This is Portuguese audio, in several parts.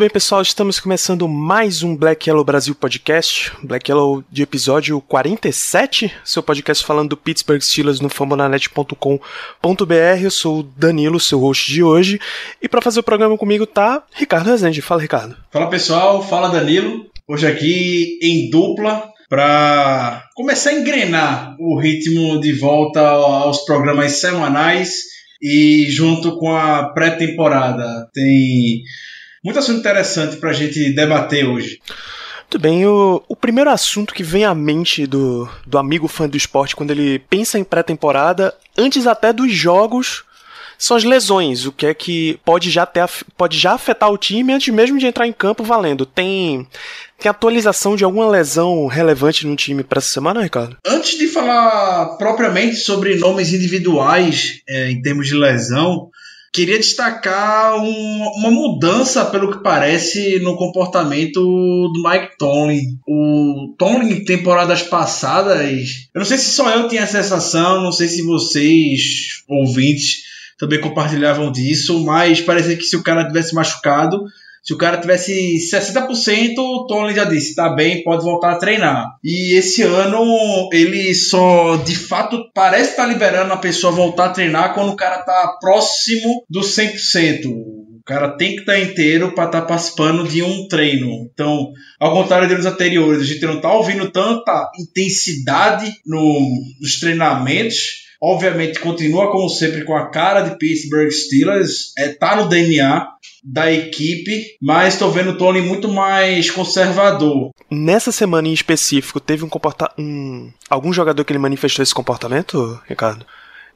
bem, pessoal, estamos começando mais um Black Yellow Brasil podcast, Black Yellow de episódio 47, seu podcast falando do Pittsburgh Steelers no fambonanet.com.br. Eu sou o Danilo, seu host de hoje, e para fazer o programa comigo tá Ricardo Rezende. Fala, Ricardo. Fala, pessoal, fala Danilo. Hoje aqui em dupla para começar a engrenar o ritmo de volta aos programas semanais e junto com a pré-temporada. Tem muito assunto interessante para a gente debater hoje. Muito bem, o, o primeiro assunto que vem à mente do, do amigo fã do esporte quando ele pensa em pré-temporada, antes até dos jogos, são as lesões, o que é que pode já, ter, pode já afetar o time antes mesmo de entrar em campo valendo. Tem, tem atualização de alguma lesão relevante no time para essa semana, Ricardo? Antes de falar propriamente sobre nomes individuais é, em termos de lesão, queria destacar um, uma mudança, pelo que parece, no comportamento do Mike Tomlin. O Tomlin, em temporadas passadas, eu não sei se só eu tinha a sensação, não sei se vocês, ouvintes, também compartilhavam disso, mas parecia que se o cara tivesse machucado, se o cara tivesse 60%, o Tony já disse, tá bem, pode voltar a treinar. E esse ano ele só de fato parece estar tá liberando a pessoa voltar a treinar quando o cara tá próximo do 100%. O cara tem que estar tá inteiro para estar tá participando de um treino. Então, ao contrário dos anteriores, a gente não tá ouvindo tanta intensidade no, nos treinamentos Obviamente, continua como sempre com a cara de Pittsburgh Steelers, é, tá no DNA da equipe, mas estou vendo o Tony muito mais conservador. Nessa semana em específico, teve um comportamento. Um... Algum jogador que ele manifestou esse comportamento, Ricardo?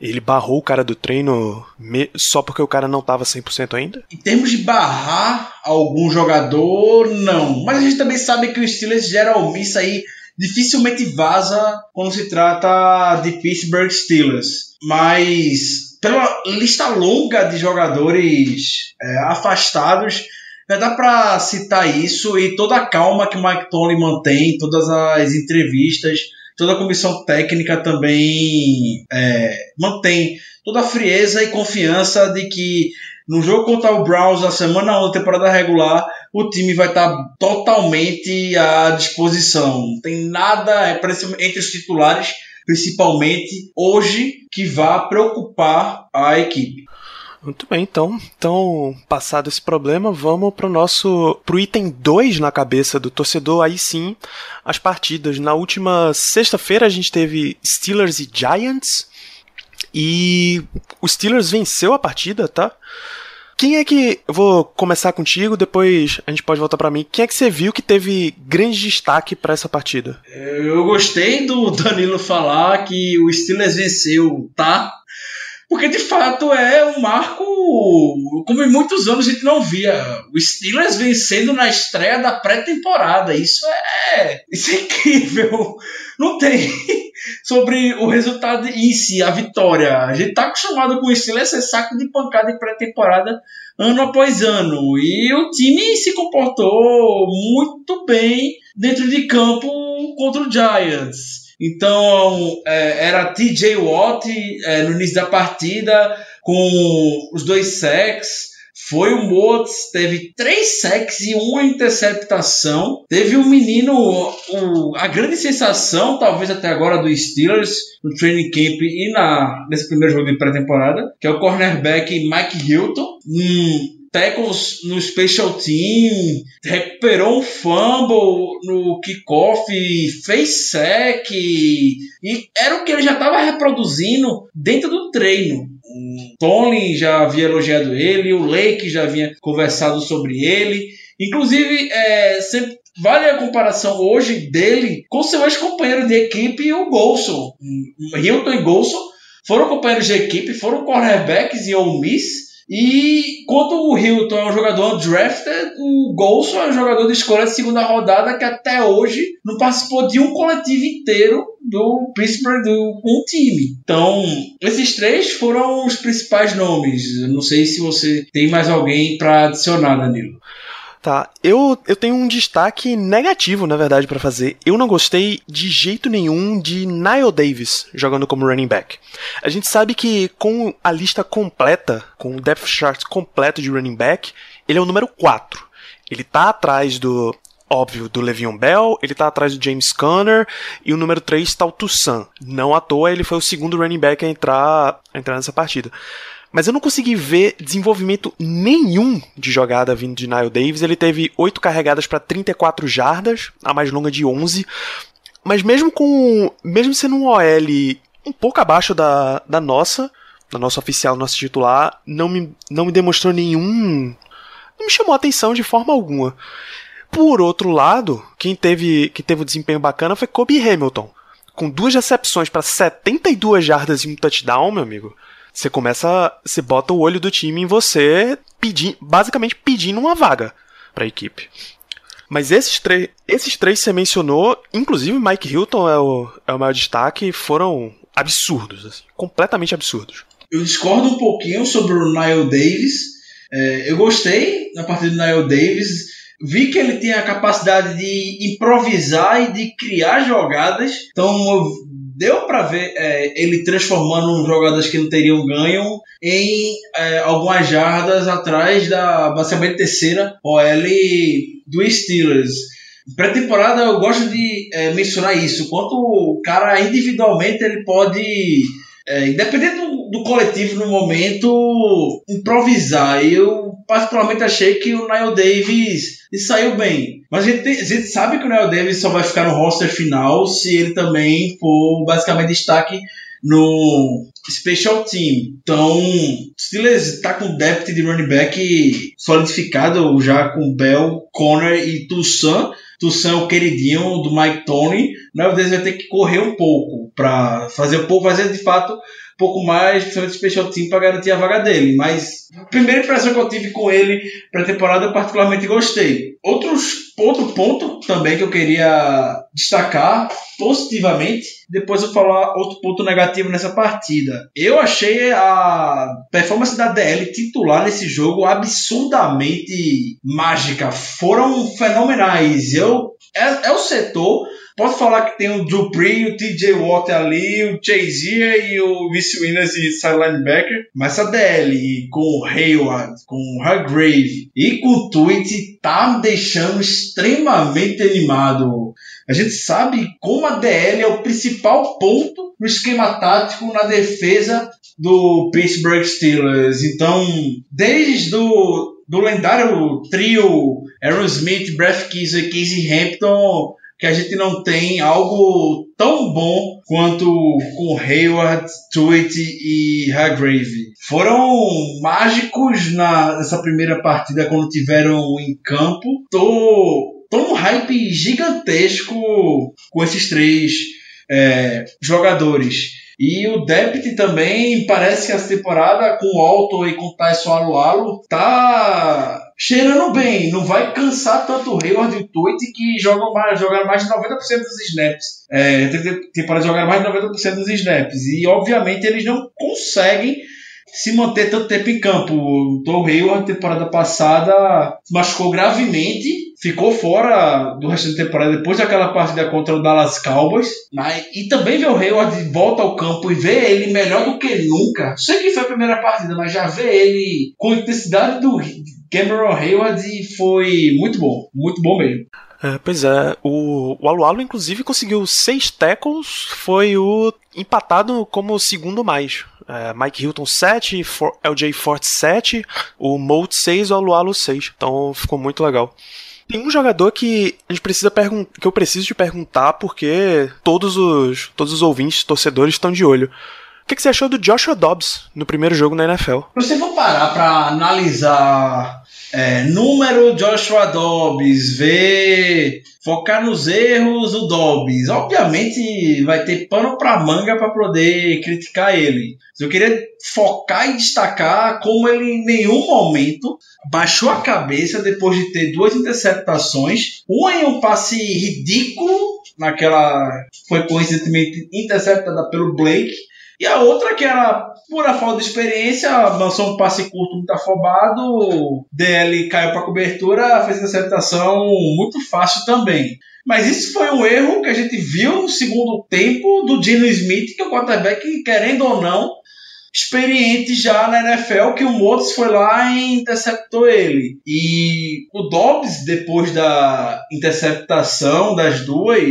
Ele barrou o cara do treino só porque o cara não estava 100% ainda? Em termos de barrar algum jogador, não. Mas a gente também sabe que o Steelers gera omissa aí dificilmente vaza quando se trata de Pittsburgh Steelers. Mas pela lista longa de jogadores é, afastados, já dá para citar isso e toda a calma que o Mike Tony mantém, todas as entrevistas, toda a comissão técnica também é, mantém toda a frieza e confiança de que no jogo contra o Browns na semana 1 da temporada regular, o time vai estar totalmente à disposição. Não tem nada é, entre os titulares, principalmente hoje, que vá preocupar a equipe. Muito bem, então, então passado esse problema, vamos pro nosso pro item 2 na cabeça do torcedor, aí sim, as partidas. Na última sexta-feira a gente teve Steelers e Giants e o Steelers venceu a partida, tá? Quem é que. Eu vou começar contigo, depois a gente pode voltar para mim. Quem é que você viu que teve grande destaque para essa partida? Eu gostei do Danilo falar que o Steelers venceu, tá? Porque de fato é um marco como em muitos anos a gente não via. O Steelers vencendo na estreia da pré-temporada. Isso é. Isso é incrível. Não tem sobre o resultado em si, a vitória. A gente tá acostumado com o Steelers ser saco de pancada em pré-temporada ano após ano. E o time se comportou muito bem dentro de campo contra o Giants. Então, é, era TJ Watt é, no início da partida, com os dois sacks. Foi o Motes, teve três sacks e uma interceptação. Teve um menino, o, a grande sensação, talvez até agora, do Steelers no training camp e na, nesse primeiro jogo de pré-temporada, que é o cornerback Mike Hilton. Um, tackles no special team, recuperou um fumble no kickoff, fez sec e era o que ele já estava reproduzindo dentro do treino. O Tony já havia elogiado ele, o Lake já havia conversado sobre ele. Inclusive, é, sempre vale a comparação hoje dele com seu ex-companheiro de equipe, o Golson. Hilton e Golson foram companheiros de equipe, foram cornerbacks em Ole Miss E quanto o Hilton é um jogador undrafted, o Golson é um jogador de escolha de segunda rodada que até hoje não participou de um coletivo inteiro do Pittsburgh do um time. Então, esses três foram os principais nomes. Eu não sei se você tem mais alguém para adicionar, Danilo. Tá, eu, eu tenho um destaque negativo, na verdade, para fazer. Eu não gostei de jeito nenhum de Nile Davis jogando como running back. A gente sabe que com a lista completa, com o depth chart completo de running back, ele é o número 4. Ele tá atrás do, óbvio, do Le'Veon Bell, ele tá atrás do James Conner e o número 3 tá o Toussaint. Não à toa ele foi o segundo running back a entrar, a entrar nessa partida. Mas eu não consegui ver desenvolvimento nenhum de jogada vindo de Nile Davis. Ele teve 8 carregadas para 34 jardas, a mais longa de 11. Mas mesmo com. Mesmo sendo um OL um pouco abaixo da, da nossa, da nossa oficial, nosso titular, não me, não me demonstrou nenhum. Não me chamou a atenção de forma alguma. Por outro lado, quem teve, quem teve um desempenho bacana foi Kobe Hamilton. Com duas recepções para 72 jardas e um touchdown, meu amigo. Você começa. Você bota o olho do time em você, basicamente pedindo uma vaga para a equipe. Mas esses, três, esses três você mencionou, inclusive Mike Hilton é o, é o maior destaque, foram absurdos, assim, completamente absurdos. Eu discordo um pouquinho sobre o Nile Davis. É, eu gostei na partida do Nile Davis. Vi que ele tem a capacidade de improvisar e de criar jogadas. Então eu deu para ver é, ele transformando jogadas que não teriam ganho em é, algumas jardas atrás da basicamente terceira OL do Steelers. Pré-temporada eu gosto de é, mencionar isso. Quanto o cara individualmente ele pode, é, independente do, coletivo no momento, improvisar. Eu particularmente achei que o Nile Davis saiu bem. Mas a gente, a gente sabe que o Nile Davis só vai ficar no roster final se ele também for basicamente destaque no Special Team. Então, Steelers está com depth de running back solidificado já com Bell, Conner e Toussaint. Toussaint é o queridinho do Mike Tony. O Nile Davis vai ter que correr um pouco para fazer um pouco, fazer de fato um pouco mais, principalmente special team, para garantir a vaga dele. Mas a primeira impressão que eu tive com ele para temporada, eu particularmente gostei. Outros, outro ponto também que eu queria destacar positivamente, depois eu falar outro ponto negativo nessa partida. Eu achei a performance da DL titular nesse jogo absurdamente mágica. Foram fenomenais. Eu é, é o setor Posso falar que tem o Dupree, o TJ Watt ali, o Chase e o Vince Williams e side linebacker. Mas essa DL com o Hayward, com o Hargrave e com o Tweet tá me deixando extremamente animado. A gente sabe como a DL é o principal ponto no esquema tático na defesa do Pittsburgh Steelers. Então, desde do, lendário trio Aaron Smith, Brett Keys e Casey Hampton que a gente não tem algo tão bom quanto com Hayward, Tweet e Hargrave. Foram mágicos na, nessa primeira partida quando tiveram em campo. Tô, tô num hype gigantesco com esses três é, jogadores. E o Depth também parece que essa temporada com o Alto e com o Tyson Alualo tá cheirando bem. Não vai cansar tanto o Hayward e o Toit que jogam mais, jogaram mais de 90% dos snaps. É, temporada jogaram mais de 90% dos snaps. E obviamente eles não conseguem se manter tanto tempo em campo. O Tom Hayward, temporada passada, machucou gravemente, ficou fora do resto da temporada depois daquela partida contra o Dallas Cowboys. Mas, e também ver o Hayward de volta ao campo e ver ele melhor do que nunca. Sei que foi a primeira partida, mas já ver ele com a intensidade do Cameron Hayward foi muito bom. Muito bom mesmo. É, pois é, o, o Alualo inclusive conseguiu seis tackles, foi o empatado como o segundo mais. É, Mike Hilton 7, For, LJ Forte 7, o Molt 6 e o Alualo 6. Então ficou muito legal. Tem um jogador que a gente precisa que eu preciso te perguntar porque todos os todos os ouvintes, torcedores estão de olho. O que, que, você achou do Joshua Dobbs no primeiro jogo na NFL? Se você for parar para analisar é, número Joshua Dobbs, ver focar nos erros do Dobbs. Obviamente vai ter pano para manga para poder criticar ele. Eu queria focar e destacar como ele em nenhum momento baixou a cabeça depois de ter duas interceptações, uma em um passe ridículo, naquela foi coincidentemente interceptada pelo Blake, e a outra que era pura falta de experiência, lançou um passe curto muito afobado, DL caiu para cobertura, fez interceptação muito fácil também. Mas isso foi um erro que a gente viu no segundo tempo do Dino Smith, que é o quarterback, querendo ou não, experiente já na NFL que o Motos foi lá e interceptou ele. E o Dobbs, depois da interceptação das duas,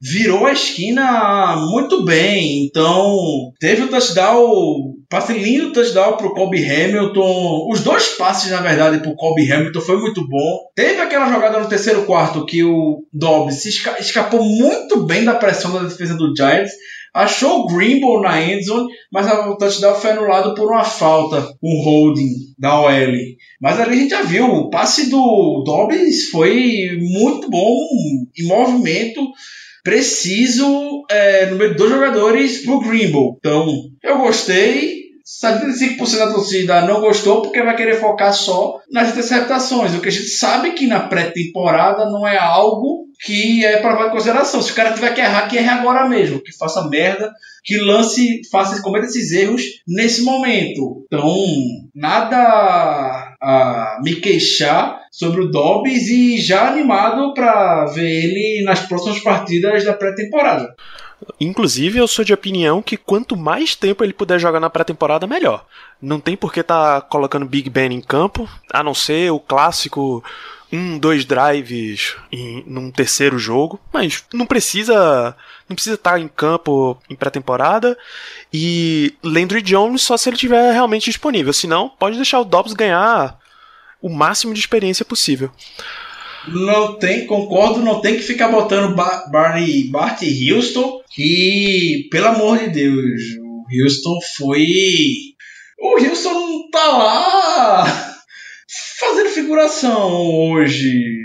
virou a esquina muito bem. Então, teve o touchdown, passe lindo touchdown pro Kobe Hamilton. Os dois passes, na verdade, pro Kobe Hamilton foi muito bom. Teve aquela jogada no terceiro quarto que o Dobbs escapou muito bem da pressão da defesa do Giants achou o Greenbow na endzone, mas o touchdown foi anulado por uma falta, um holding da OL. Mas ali a gente já viu, o passe do Dobbs foi muito bom, em movimento, preciso é, no meio de dois jogadores pro Greenbow. Então, eu gostei. 75% da torcida não gostou porque vai querer focar só nas interceptações. O que a gente sabe que na pré-temporada não é algo que é para levar em consideração. Se o cara tiver que errar, que erre agora mesmo, que faça merda, que lance, faça, cometa esses erros nesse momento. Então, nada a me queixar sobre o Dobbs e já animado para ver ele nas próximas partidas da pré-temporada. Inclusive, eu sou de opinião que quanto mais tempo ele puder jogar na pré-temporada, melhor. Não tem por que tá colocando Big Ben em campo, a não ser o clássico um, dois drives em num terceiro jogo, mas não precisa não precisa estar em campo em pré-temporada e Landry Jones só se ele tiver realmente disponível, senão pode deixar o Dobbs ganhar o máximo de experiência possível. Não tem, concordo, não tem que ficar botando Barney Bart e Houston, que, pelo amor de Deus, o Houston foi. O Houston tá lá fazendo figuração hoje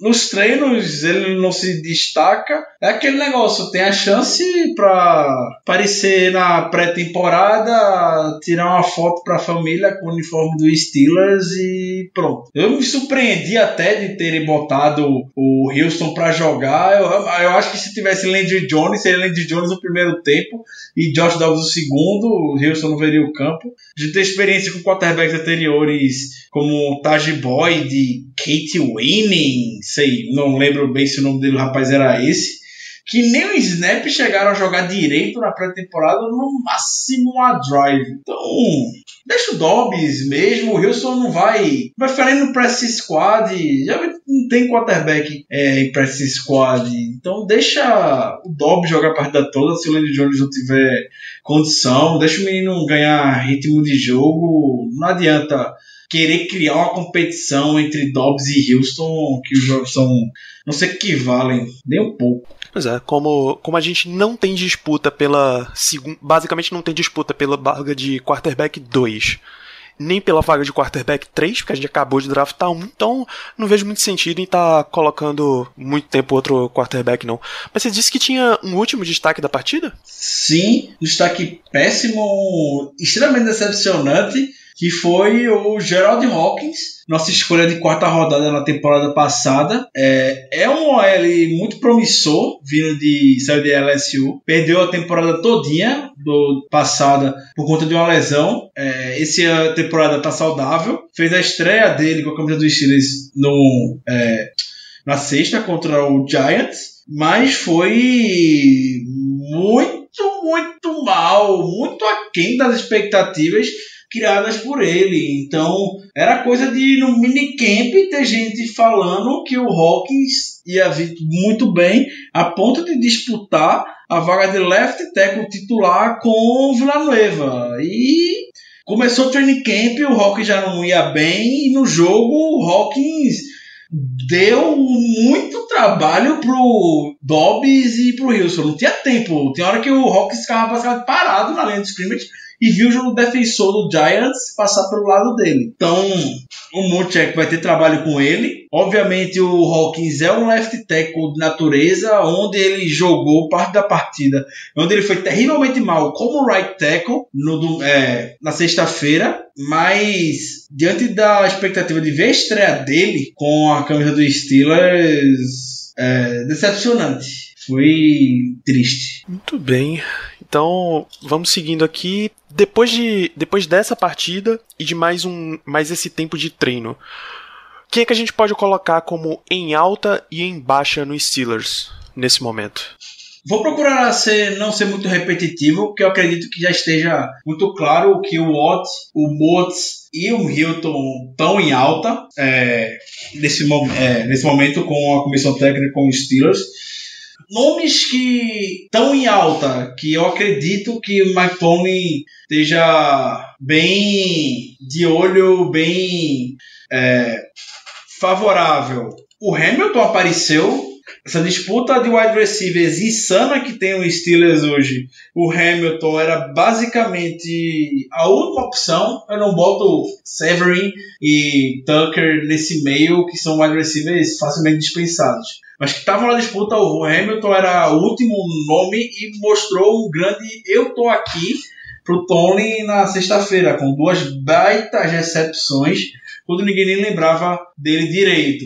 nos treinos ele não se destaca. É aquele negócio, tem a chance para aparecer na pré-temporada, tirar uma foto para a família com o uniforme do Steelers e pronto. Eu me surpreendi até de terem botado o Houston para jogar. Eu, eu acho que se tivesse Landry Jones, seria Landry Jones no primeiro tempo e Josh Dobbs no segundo, o Houston não veria o campo. De ter experiência com quarterbacks anteriores como Taj Boyd, Kate Winning, sei, não lembro bem se o nome dele, rapaz, era esse, que nem o Snap chegaram a jogar direito na pré-temporada, no máximo a drive. Então, deixa o Dobbs mesmo, o Wilson não vai. Vai no press squad, já não tem quarterback é, em press squad. Então, deixa o Dobbs jogar a partida toda se o Landry Jones não tiver condição, deixa o menino ganhar ritmo de jogo. Não adianta querer criar uma competição entre Dobbs e Houston, que os jogos são não se equivalem nem um pouco. Pois é, como, como a gente não tem disputa pela. Basicamente não tem disputa pela vaga de quarterback 2, nem pela vaga de quarterback 3, porque a gente acabou de draftar um, então não vejo muito sentido em estar tá colocando muito tempo outro quarterback, não. Mas você disse que tinha um último destaque da partida? Sim, destaque péssimo, extremamente decepcionante que foi o Gerald Hawkins, nossa escolha de quarta rodada na temporada passada. É, é um OL muito promissor, vindo de saiu de LSU. Perdeu a temporada todinha do passada por conta de uma lesão. É, essa temporada tá saudável. Fez a estreia dele com a camisa dos Steelers no, é, na sexta contra o Giants, mas foi muito, muito mal, muito aquém das expectativas criadas por ele. Então, era coisa de no minicamp ter gente falando que o Hawkins ia vir muito bem a ponto de disputar a vaga de left tackle titular com Villanueva. E começou o training camp, o Hawkins já não ia bem e no jogo o Hawkins deu muito trabalho pro Dobbs e pro Wilson. Não tinha tempo. Tem hora que o Hawkins ficava parado na linha de scrimmage e viu o defensor do Giants passar pelo lado dele. Então, o Munchak vai ter trabalho com ele. Obviamente, o Hawkins é um left tackle de natureza, onde ele jogou parte da partida, onde ele foi terrivelmente mal como right tackle no, é, na sexta-feira, mas diante da expectativa de ver a estreia dele com a camisa do Steelers, é decepcionante. Foi triste. Muito bem. Então, vamos seguindo aqui. Depois, de, depois dessa partida e de mais, um, mais esse tempo de treino, quem é que a gente pode colocar como em alta e em baixa no Steelers nesse momento? Vou procurar ser, não ser muito repetitivo, porque eu acredito que já esteja muito claro que o Watt, o Motes e o Hilton estão em alta é, nesse, é, nesse momento com a comissão técnica com os Steelers nomes que estão em alta, que eu acredito que o Mike esteja bem de olho, bem é, favorável. O Hamilton apareceu. Essa disputa de wide receivers insana que tem o Steelers hoje. O Hamilton era basicamente a última opção. Eu não boto Severin e Tucker nesse meio, que são wide receivers facilmente dispensados mas que estavam na disputa. O Hamilton era o último nome e mostrou um grande eu tô aqui pro Tony na sexta-feira, com duas baitas recepções, quando ninguém nem lembrava dele direito.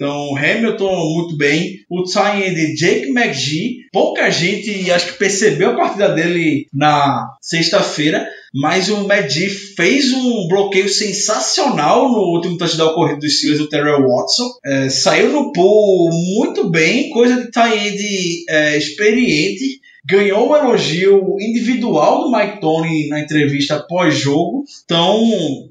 Então, Hamilton muito bem. O de Jake McGee, pouca gente acho que percebeu a partida dele na sexta-feira, mas o Medi fez um bloqueio sensacional no último touchdown corrido dos Steelers, o Terrell Watson. É, saiu no pool muito bem, coisa de tie é, experiente ganhou um elogio individual do Mike Tony na entrevista pós-jogo. Então,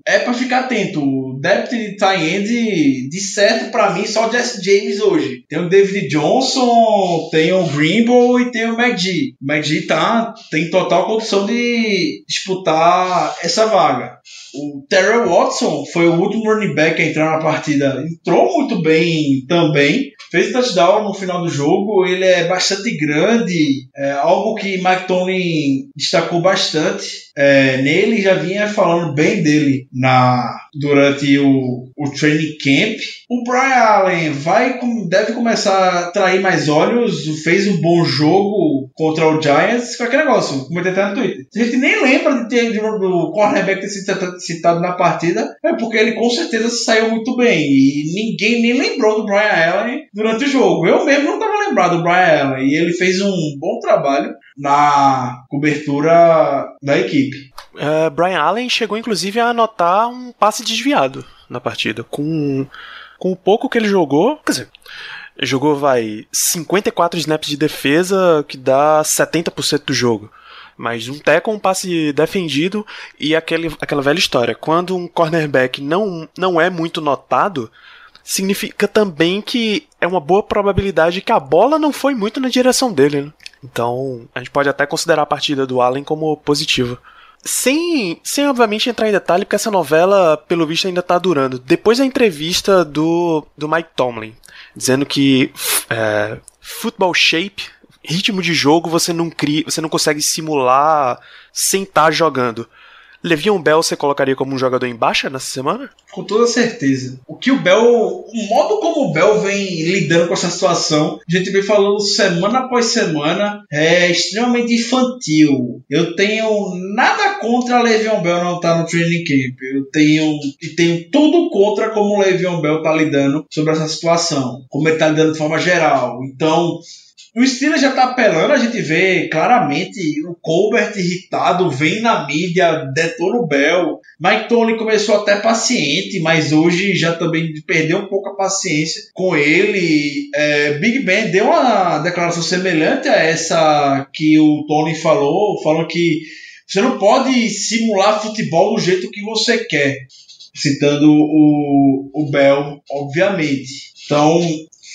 é para ficar atento. O depth de end, de certo para mim, só o Jesse James hoje. Tem o David Johnson, tem o Grimble e tem o McGee. O McGee tá, tem total condição de disputar essa vaga. O Terrell Watson foi o último running back a entrar na partida. Entrou muito bem também. Fez touchdown no final do jogo. Ele é bastante grande. É algo que Mike Tomlin destacou bastante. É, nele já vinha falando bem dele na durante o, o training camp. O Brian Allen vai, deve começar a atrair mais olhos. Fez um bom jogo contra o Giants. Com aquele negócio, comentei até no Twitter. A gente nem lembra de ter do cornerback ter sido citado na partida. É porque ele com certeza saiu muito bem. E ninguém nem lembrou do Brian Allen durante o jogo. Eu mesmo não estava lembrado do Brian Allen. E ele fez um bom trabalho na cobertura da equipe. Uh, Brian Allen chegou inclusive a anotar um passe desviado na partida. Com, com o pouco que ele jogou, quer dizer, jogou vai 54 snaps de defesa, que dá 70% do jogo. Mas um tackle, um passe defendido e aquele, aquela velha história. Quando um cornerback não, não é muito notado, significa também que é uma boa probabilidade que a bola não foi muito na direção dele. Né? Então, a gente pode até considerar a partida do Allen como positiva. Sem, sem obviamente entrar em detalhe, porque essa novela, pelo visto, ainda está durando. Depois da entrevista do, do Mike Tomlin, dizendo que é, football shape, ritmo de jogo, você não cria, você não consegue simular sem estar tá jogando. Levion Bell você colocaria como um jogador em baixa nessa semana? Com toda certeza. O que o Bell. O modo como o Bell vem lidando com essa situação, a gente vem falando semana após semana, é extremamente infantil. Eu tenho nada contra Levion Bell não estar tá no training camp. Eu tenho. E tenho tudo contra como o Levion Bell está lidando sobre essa situação. Como ele está lidando de forma geral. Então. O Steelers já tá apelando, a gente vê claramente o Colbert irritado, vem na mídia, detona o Bell. Mike Tony começou até paciente, mas hoje já também perdeu um pouco a paciência com ele. É, Big Ben deu uma declaração semelhante a essa que o Tony falou, falou que você não pode simular futebol do jeito que você quer. Citando o, o Bell, obviamente. Então,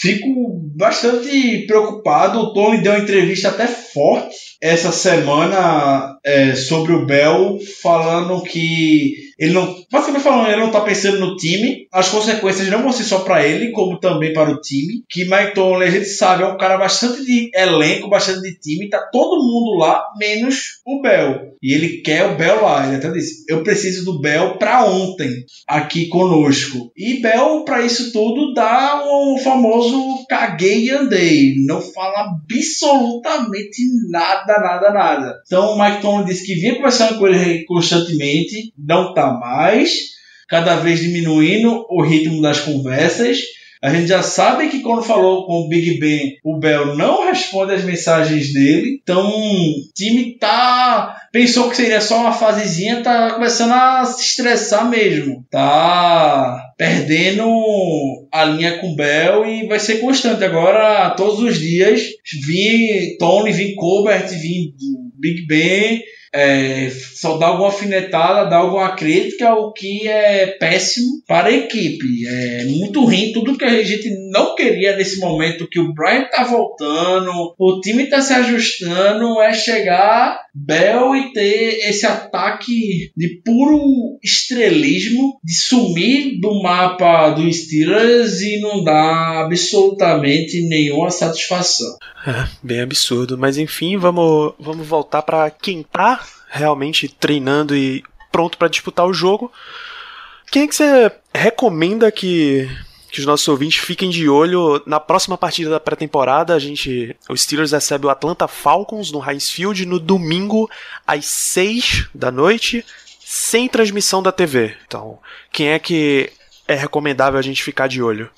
fico bastante preocupado. O Tony deu uma entrevista até forte essa semana é, sobre o Bell, falando que Ele não, basicamente falando, ele não tá pensando no time. As consequências não vão ser só para ele, como também para o time. Que Mike Tomlin, a gente sabe, é um cara bastante de elenco, bastante de time. Tá todo mundo lá, menos o Bell. E ele quer o Bell lá. Ele até disse: Eu preciso do Bell para ontem, aqui conosco. E Bell, para isso tudo, dá o famoso caguei e andei. Não fala absolutamente nada, nada, nada. Então o Mike Tomlin disse que vinha conversando com ele constantemente, não tá mais. Cada vez diminuindo o ritmo das conversas a gente já sabe que quando falou com o Big Ben, o Bell não responde as mensagens dele. Então, o time tá. Pensou que seria só uma fasezinha, tá começando a se estressar mesmo. Tá perdendo a linha com o Bell e vai ser constante agora, todos os dias. Vim Tony, vim Colbert, vim Big Ben é, só dá alguma alfinetada, dá alguma crítica, o que é péssimo para a equipe. É muito ruim, tudo que a gente não queria nesse momento que o Brian tá voltando, o time tá se ajustando, é chegar Bell e ter esse ataque de puro estrelismo, de sumir do mapa do Steelers e não dar absolutamente nenhuma satisfação. É, bem absurdo, mas enfim, vamos, vamos voltar para quem tá realmente treinando e pronto para disputar o jogo. Quem é que você recomenda que, que os nossos ouvintes fiquem de olho na próxima partida da pré-temporada? A gente, o Steelers recebe o Atlanta Falcons no Heinz Field no domingo às 6 da noite, sem transmissão da TV. Então, quem é que é recomendável a gente ficar de olho?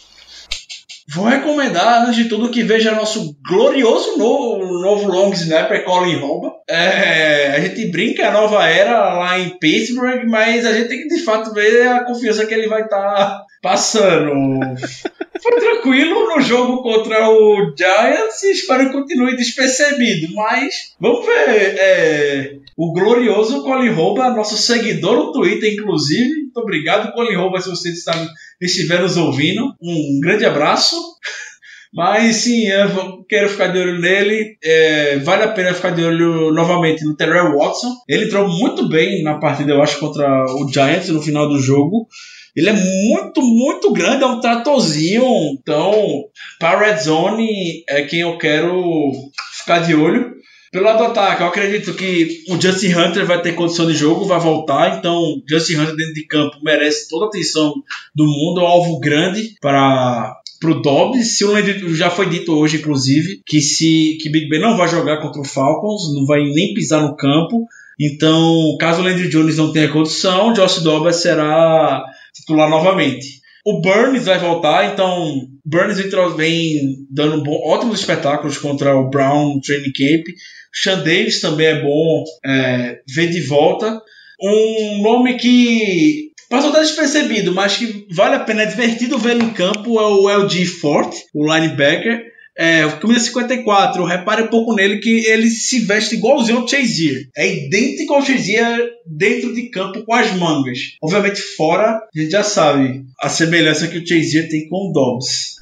Vou recomendar, antes de tudo, que veja nosso glorioso novo, novo long snapper, Colin Romba. É, a gente brinca a nova era lá em Pittsburgh, mas a gente tem que de fato ver a confiança que ele vai estar tá passando. Foi tranquilo no jogo contra o Giants e espero que continue despercebido. Mas vamos ver. É, o glorioso Colin Rouba, nosso seguidor no Twitter, inclusive. Muito obrigado, Colin Rouba, se você está, estiver nos ouvindo. Um grande abraço. Mas sim, eu quero ficar de olho nele. É, vale a pena ficar de olho novamente no Terrell Watson. Ele entrou muito bem na partida, eu acho, contra o Giants no final do jogo. Ele é muito, muito grande, é um tratorzinho. Então, para Red Zone é quem eu quero ficar de olho. Pelo lado do ataque, eu acredito que o Justin Hunter vai ter condição de jogo, vai voltar. Então, Justin Hunter dentro de campo merece toda a atenção do mundo. É um alvo grande para pro Dobbs. Se o já foi dito hoje, inclusive, que se que Big Ben não vai jogar contra o Falcons, não vai nem pisar no campo. Então, caso o Landry Jones não tenha condição, Josh Dobbs será titular novamente. O Burns vai voltar, então Burns vem dando bom, ótimos espetáculos contra o Brown Training Camp. Sean Davis também é bom é, ver de volta. Um nome que passou até despercebido, mas que vale a pena, é divertido ver em campo, é o LG Forte, o linebacker. É, camisa 54, repare um pouco nele que ele se veste igualzinho ao Chazier. É idêntico ao Chazier dentro de campo com as mangas. Obviamente fora, a gente já sabe a semelhança que o Chazier tem com o Dobbs.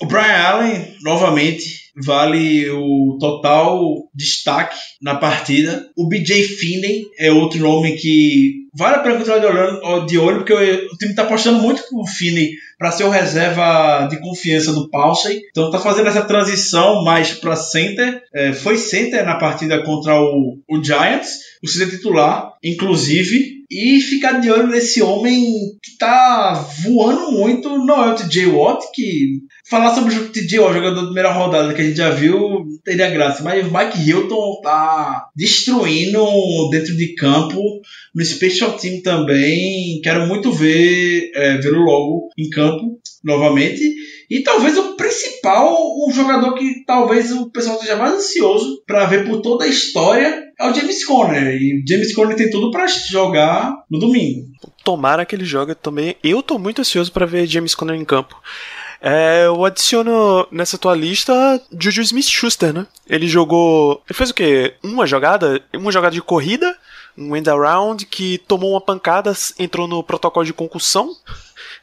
O Brian Allen, novamente, vale o total destaque na partida. O BJ Finney é outro nome que vale a pena continuar de olho, de olho porque o time está apostando muito pro Finney para ser o reserva de confiança do Paulsen. Então está fazendo essa transição mais para center. É, foi center na partida contra o, o Giants, o center titular, inclusive. E ficar de olho nesse homem que tá voando muito, não é o TJ Watt, que falar sobre o TJ Watt, jogador da primeira rodada que a gente já viu, não teria graça. Mas o Mike Hilton tá destruindo dentro de campo, no Special Team também. Quero muito ver, é, vê-lo logo em campo novamente. E talvez o principal, o jogador que talvez o pessoal esteja mais ansioso para ver por toda a história é o James Conner. E James Conner tem tudo para jogar no domingo. Tomara que ele jogue também. Eu tô muito ansioso para ver James Conner em campo. É, eu adiciono nessa tua lista Juju Smith-Schuster, né? Ele jogou. Ele fez o quê? Uma jogada? Uma jogada de corrida, um end around que tomou uma pancada, entrou no protocolo de concussão.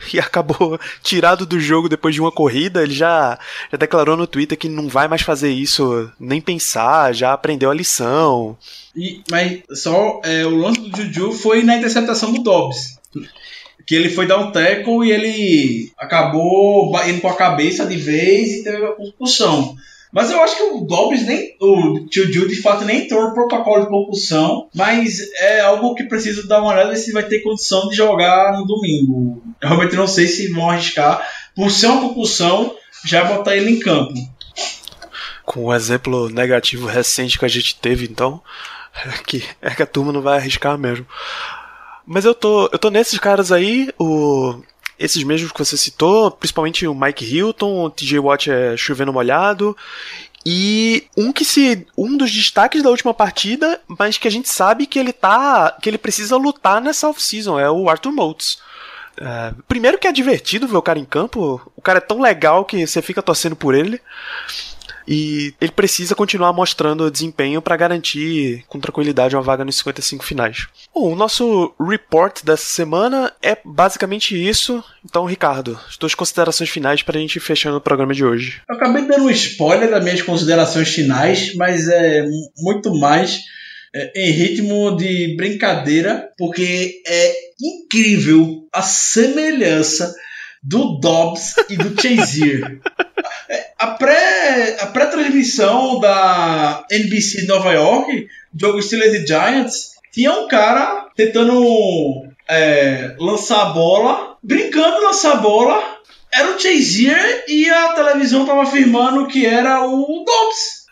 e acabou tirado do jogo depois de uma corrida. Ele já, já declarou no Twitter que não vai mais fazer isso, nem pensar, já aprendeu a lição. E, mas só é, o lance do Juju foi na interceptação do Dobbs. Que ele foi dar um tackle e ele acabou indo com a cabeça de vez e teve a concussão. Mas eu acho que o Dobbs nem. O Juju de fato nem entrou no protocolo de concussão. Mas é algo que precisa dar uma olhada se vai ter condição de jogar no domingo. Eu realmente não sei se vão arriscar. Por ser uma concussão, já botar ele em campo. Com o exemplo negativo recente que a gente teve, então. É que, é que a turma não vai arriscar mesmo. Mas eu tô, eu tô nesses caras aí, o, esses mesmos que você citou, principalmente o Mike Hilton, o TJ Watt é chovendo molhado. E um que se. um dos destaques da última partida, mas que a gente sabe que ele tá. que ele precisa lutar nessa off-season, é o Arthur Moultz. É, primeiro que é divertido ver o cara em campo, o cara é tão legal que você fica torcendo por ele. E ele precisa continuar mostrando desempenho para garantir com tranquilidade uma vaga nos 55 finais. Bom, o nosso report dessa semana é basicamente isso. Então, Ricardo, as tuas considerações finais para a gente ir fechando o programa de hoje. Eu acabei dando um spoiler das minhas considerações finais, mas é muito mais é, em ritmo de brincadeira, porque é incrível a semelhança do Dobbs e do Chazier. a pré a pré-transmissão da NBC de Nova York, jogo Steelers e Giants, tinha um cara tentando é, lançar a bola, brincando lançar a bola. Era o Chazier e a televisão tava afirmando que era o Dobbs.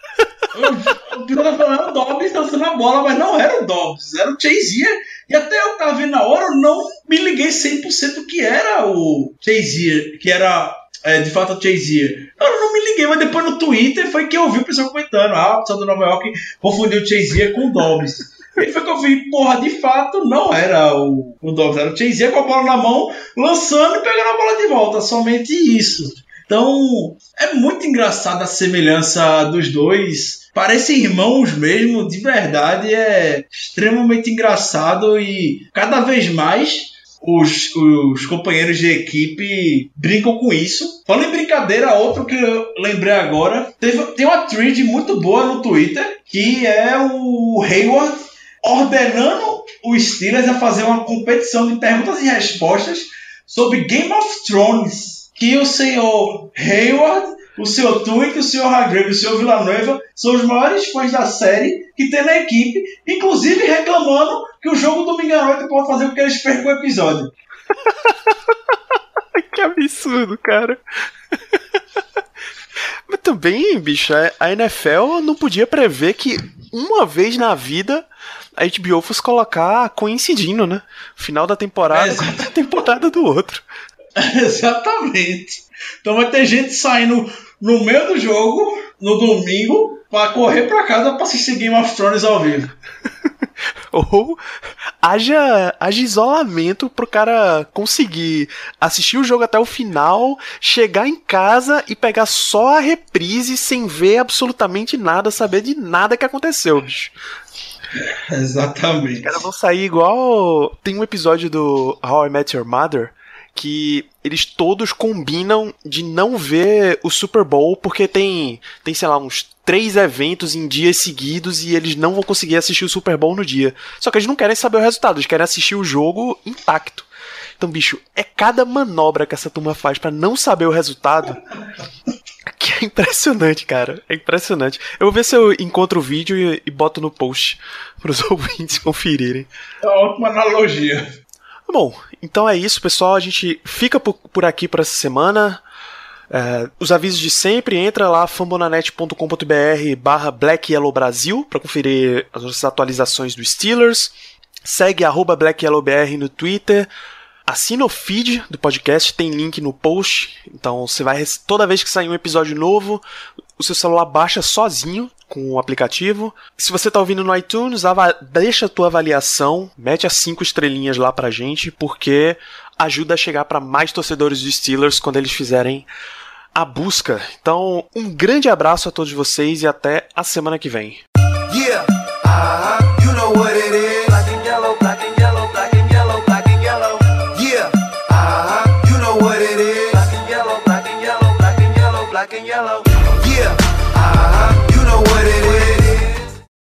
o piloto falando o Dobbs lançando a bola, mas não era o Dobbs, era o Chazier. E até eu tava vendo na hora, eu não me liguei 100% que era o Chazier, que era é, de fato o Chazier. Eu não me liguei, mas depois no Twitter foi que eu vi o pessoal comentando. Ah, o pessoal do Nova York confundiu o Chazier com o Dobbs. E foi que eu vi, porra, de fato não era o, o Dobbs, era o Chazier com a bola na mão, lançando e pegando a bola de volta. Somente isso. Então, é muito engraçada a semelhança dos dois. Parecem irmãos mesmo, de verdade. É extremamente engraçado e cada vez mais os, os companheiros de equipe brincam com isso. Falando em brincadeira, outro que eu lembrei agora, teve, tem uma thread muito boa no Twitter, que é o Hayward ordenando os Steelers a fazer uma competição de perguntas e respostas sobre Game of Thrones. Que o senhor Hayward o senhor Twink, o senhor Hargrave e o senhor Villanueva são os maiores fãs da série que tem na equipe, inclusive reclamando que o jogo domingo à noite pode fazer com que eles percam o episódio. que absurdo, cara. Mas também, bicho, a NFL não podia prever que uma vez na vida a HBO fosse colocar coincidindo, né? Final da temporada é, com a temporada do outro. Exatamente. Então vai ter gente saindo no meio do jogo, no domingo, para correr para casa para assistir Game of Thrones ao vivo. Ou haja, haja isolamento pro cara conseguir assistir o jogo até o final, chegar em casa e pegar só a reprise sem ver absolutamente nada, saber de nada que aconteceu, bicho. Exatamente. Os caras vão sair igual. Tem um episódio do How I Met Your Mother que eles todos combinam de não ver o Super Bowl porque tem, tem sei lá, uns três eventos em dias seguidos e eles não vão conseguir assistir o Super Bowl no dia. Só que eles não querem saber o resultado, eles querem assistir o jogo intacto. Então, bicho, é cada manobra que essa turma faz para não saber o resultado que é impressionante, cara. É impressionante. Eu vou ver se eu encontro o vídeo e, e boto no post para os ouvintes conferirem. É uma ótima analogia. Bom, então é isso, pessoal. A gente fica por, aqui por essa semana. É, os avisos de sempre, entra lá fambonanet.com.br barra Black Yellow Brasil para conferir as atualizações do Steelers. Segue arroba BlackYellowBR no Twitter. Assina o feed do podcast, tem link no post. Então você vai. Toda vez que sair um episódio novo, o seu celular baixa sozinho com o aplicativo. Se você está ouvindo no iTunes, deixa a tua avaliação, mete as cinco estrelinhas lá pra gente, porque ajuda a chegar para mais torcedores dos Steelers quando eles fizerem a busca. Então, um grande abraço a todos vocês e até a semana que vem. Yeah. Uh